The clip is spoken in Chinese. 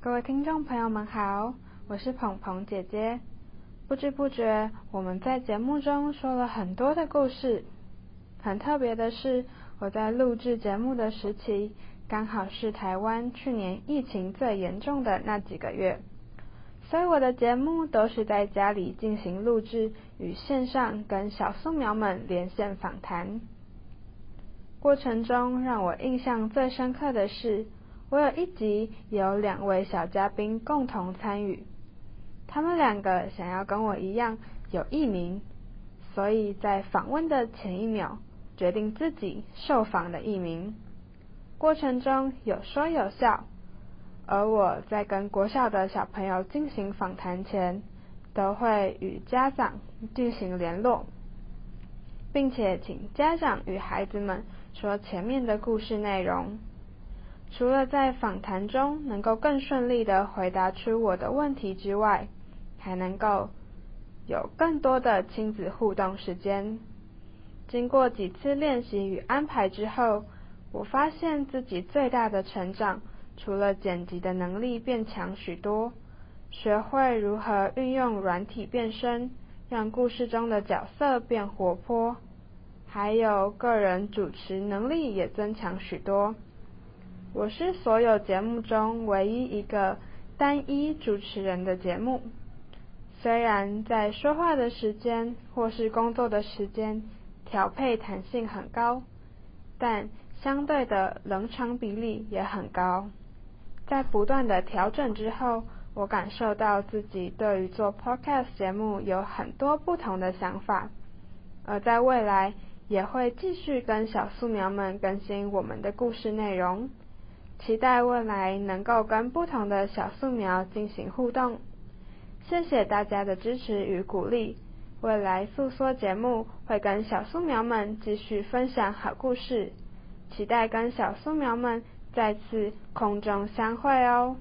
各位听众朋友们好，我是鹏鹏姐姐。不知不觉，我们在节目中说了很多的故事。很特别的是，我在录制节目的时期，刚好是台湾去年疫情最严重的那几个月，所以我的节目都是在家里进行录制，与线上跟小素苗们连线访谈。过程中让我印象最深刻的是。我有一集有两位小嘉宾共同参与，他们两个想要跟我一样有艺名，所以在访问的前一秒决定自己受访的艺名。过程中有说有笑，而我在跟国小的小朋友进行访谈前，都会与家长进行联络，并且请家长与孩子们说前面的故事内容。除了在访谈中能够更顺利的回答出我的问题之外，还能够有更多的亲子互动时间。经过几次练习与安排之后，我发现自己最大的成长，除了剪辑的能力变强许多，学会如何运用软体变身，让故事中的角色变活泼，还有个人主持能力也增强许多。我是所有节目中唯一一个单一主持人的节目，虽然在说话的时间或是工作的时间调配弹性很高，但相对的冷场比例也很高。在不断的调整之后，我感受到自己对于做 podcast 节目有很多不同的想法，而在未来也会继续跟小素苗们更新我们的故事内容。期待未来能够跟不同的小树苗进行互动，谢谢大家的支持与鼓励。未来诉说节目会跟小树苗们继续分享好故事，期待跟小树苗们再次空中相会哦。